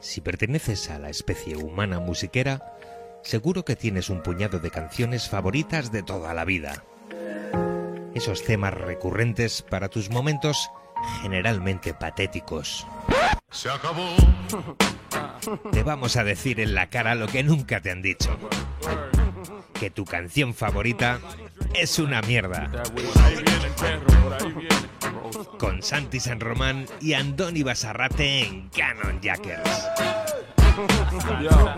Si perteneces a la especie humana musiquera, seguro que tienes un puñado de canciones favoritas de toda la vida. Esos temas recurrentes para tus momentos generalmente patéticos. Se acabó. Te vamos a decir en la cara lo que nunca te han dicho. Que tu canción favorita es una mierda. Con Santi San Román y Andoni Basarrate en Canon Jackers. Yo,